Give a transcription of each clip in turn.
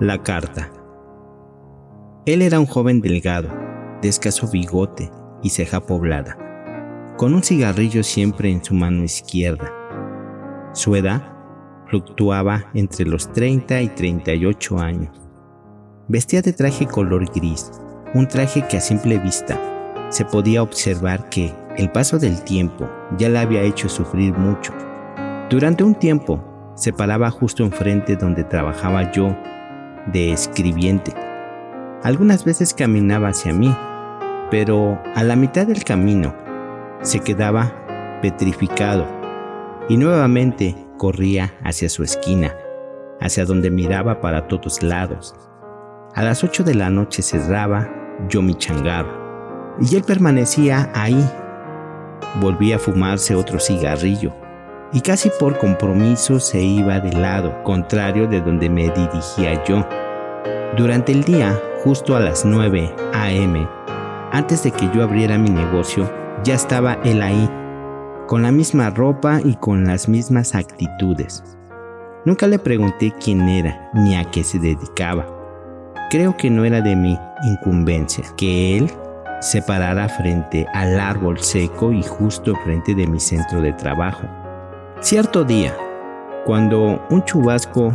La carta. Él era un joven delgado, de escaso bigote y ceja poblada, con un cigarrillo siempre en su mano izquierda. Su edad fluctuaba entre los 30 y 38 años. Vestía de traje color gris, un traje que a simple vista se podía observar que el paso del tiempo ya le había hecho sufrir mucho. Durante un tiempo se paraba justo enfrente donde trabajaba yo de escribiente. Algunas veces caminaba hacia mí, pero a la mitad del camino se quedaba petrificado y nuevamente corría hacia su esquina, hacia donde miraba para todos lados. A las 8 de la noche cerraba yo mi changarro y él permanecía ahí. Volvía a fumarse otro cigarrillo y casi por compromiso se iba del lado contrario de donde me dirigía yo. Durante el día, justo a las 9 a.m., antes de que yo abriera mi negocio, ya estaba él ahí, con la misma ropa y con las mismas actitudes. Nunca le pregunté quién era ni a qué se dedicaba. Creo que no era de mi incumbencia que él se parara frente al árbol seco y justo frente de mi centro de trabajo. Cierto día, cuando un chubasco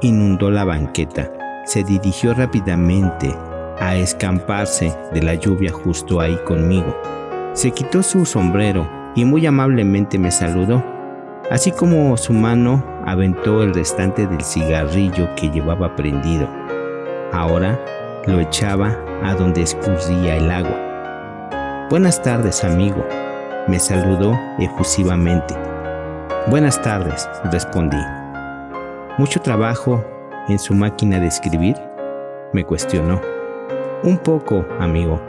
inundó la banqueta, se dirigió rápidamente a escamparse de la lluvia justo ahí conmigo. Se quitó su sombrero y muy amablemente me saludó, así como su mano aventó el restante del cigarrillo que llevaba prendido. Ahora lo echaba a donde escurría el agua. Buenas tardes, amigo, me saludó efusivamente. Buenas tardes, respondí. ¿Mucho trabajo en su máquina de escribir? Me cuestionó. Un poco, amigo.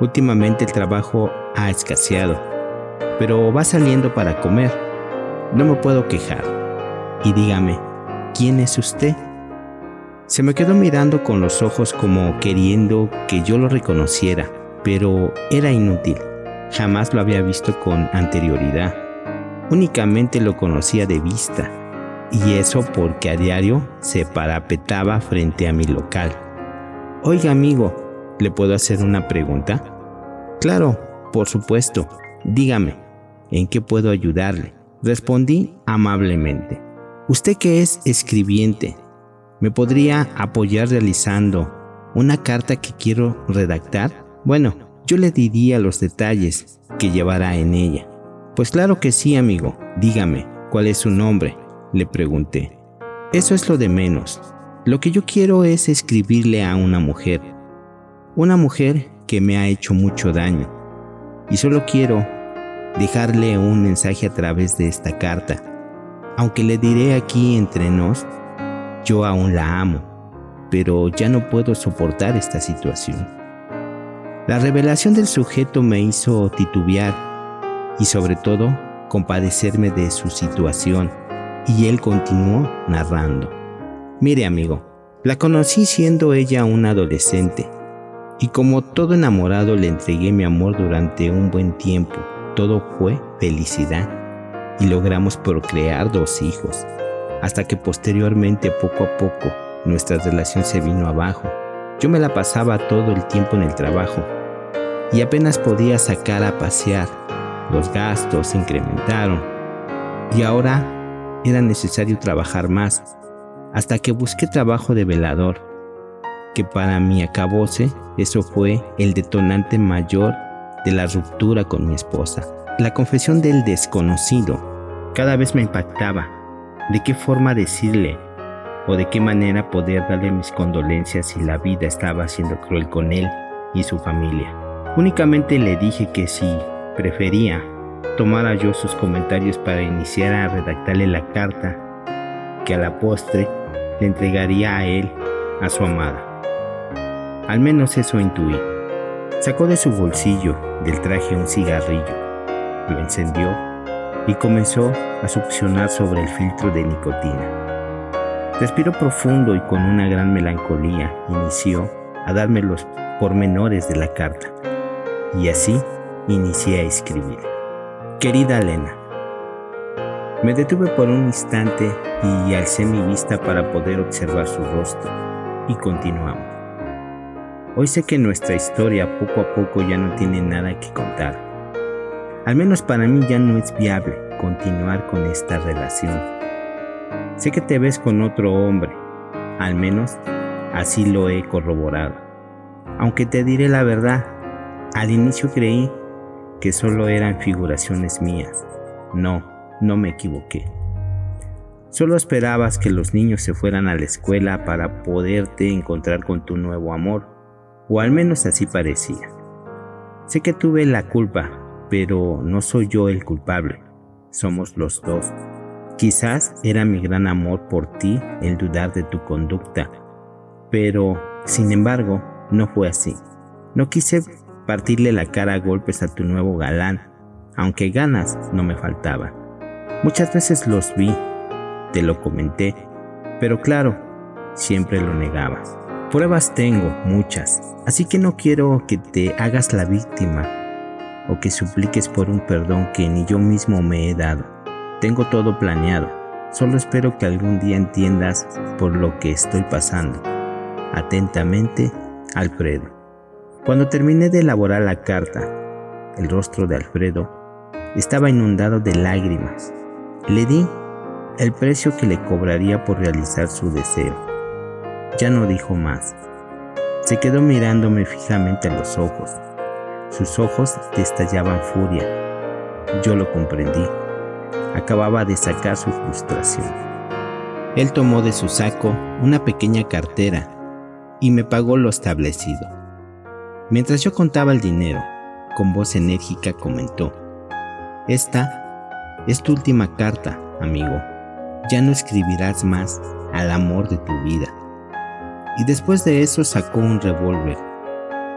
Últimamente el trabajo ha escaseado, pero va saliendo para comer. No me puedo quejar. Y dígame, ¿quién es usted? Se me quedó mirando con los ojos como queriendo que yo lo reconociera, pero era inútil. Jamás lo había visto con anterioridad. Únicamente lo conocía de vista, y eso porque a diario se parapetaba frente a mi local. Oiga amigo, ¿le puedo hacer una pregunta? Claro, por supuesto. Dígame, ¿en qué puedo ayudarle? Respondí amablemente. Usted que es escribiente, ¿me podría apoyar realizando una carta que quiero redactar? Bueno, yo le diría los detalles que llevará en ella. Pues claro que sí, amigo. Dígame, ¿cuál es su nombre? Le pregunté. Eso es lo de menos. Lo que yo quiero es escribirle a una mujer. Una mujer que me ha hecho mucho daño. Y solo quiero dejarle un mensaje a través de esta carta. Aunque le diré aquí entre nos, yo aún la amo, pero ya no puedo soportar esta situación. La revelación del sujeto me hizo titubear y sobre todo compadecerme de su situación y él continuó narrando. Mire amigo, la conocí siendo ella una adolescente y como todo enamorado le entregué mi amor durante un buen tiempo. Todo fue felicidad y logramos procrear dos hijos, hasta que posteriormente poco a poco nuestra relación se vino abajo. Yo me la pasaba todo el tiempo en el trabajo y apenas podía sacar a pasear. Los gastos se incrementaron y ahora era necesario trabajar más, hasta que busqué trabajo de velador, que para mi acabose eso fue el detonante mayor de la ruptura con mi esposa. La confesión del desconocido cada vez me impactaba. ¿De qué forma decirle o de qué manera poder darle mis condolencias si la vida estaba siendo cruel con él y su familia? Únicamente le dije que si prefería tomara yo sus comentarios para iniciar a redactarle la carta que a la postre le entregaría a él, a su amada. Al menos eso intuí. Sacó de su bolsillo del traje un cigarrillo, lo encendió y comenzó a succionar sobre el filtro de nicotina. Respiró profundo y con una gran melancolía inició a darme los pormenores de la carta. Y así inicié a escribir. Querida Elena, me detuve por un instante y alcé mi vista para poder observar su rostro. y continuamos. Hoy sé que nuestra historia poco a poco ya no tiene nada que contar. Al menos para mí ya no es viable continuar con esta relación. Sé que te ves con otro hombre, al menos así lo he corroborado. Aunque te diré la verdad, al inicio creí que solo eran figuraciones mías. No, no me equivoqué. Solo esperabas que los niños se fueran a la escuela para poderte encontrar con tu nuevo amor, o al menos así parecía. Sé que tuve la culpa, pero no soy yo el culpable, somos los dos. Quizás era mi gran amor por ti el dudar de tu conducta, pero, sin embargo, no fue así. No quise partirle la cara a golpes a tu nuevo galán, aunque ganas no me faltaban. Muchas veces los vi, te lo comenté, pero claro, siempre lo negabas. Pruebas tengo, muchas, así que no quiero que te hagas la víctima o que supliques por un perdón que ni yo mismo me he dado. Tengo todo planeado, solo espero que algún día entiendas por lo que estoy pasando. Atentamente, Alfredo. Cuando terminé de elaborar la carta, el rostro de Alfredo estaba inundado de lágrimas. Le di el precio que le cobraría por realizar su deseo. Ya no dijo más. Se quedó mirándome fijamente a los ojos. Sus ojos destallaban furia. Yo lo comprendí. Acababa de sacar su frustración. Él tomó de su saco una pequeña cartera y me pagó lo establecido. Mientras yo contaba el dinero, con voz enérgica comentó, Esta es tu última carta, amigo. Ya no escribirás más al amor de tu vida. Y después de eso sacó un revólver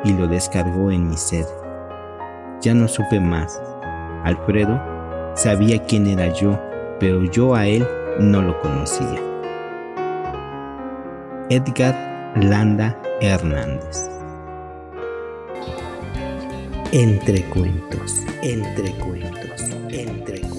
y lo descargó en mi sed. Ya no supe más. Alfredo sabía quién era yo, pero yo a él no lo conocía. Edgar Landa Hernández entre cuentos, entre cuentos, entre cuentos.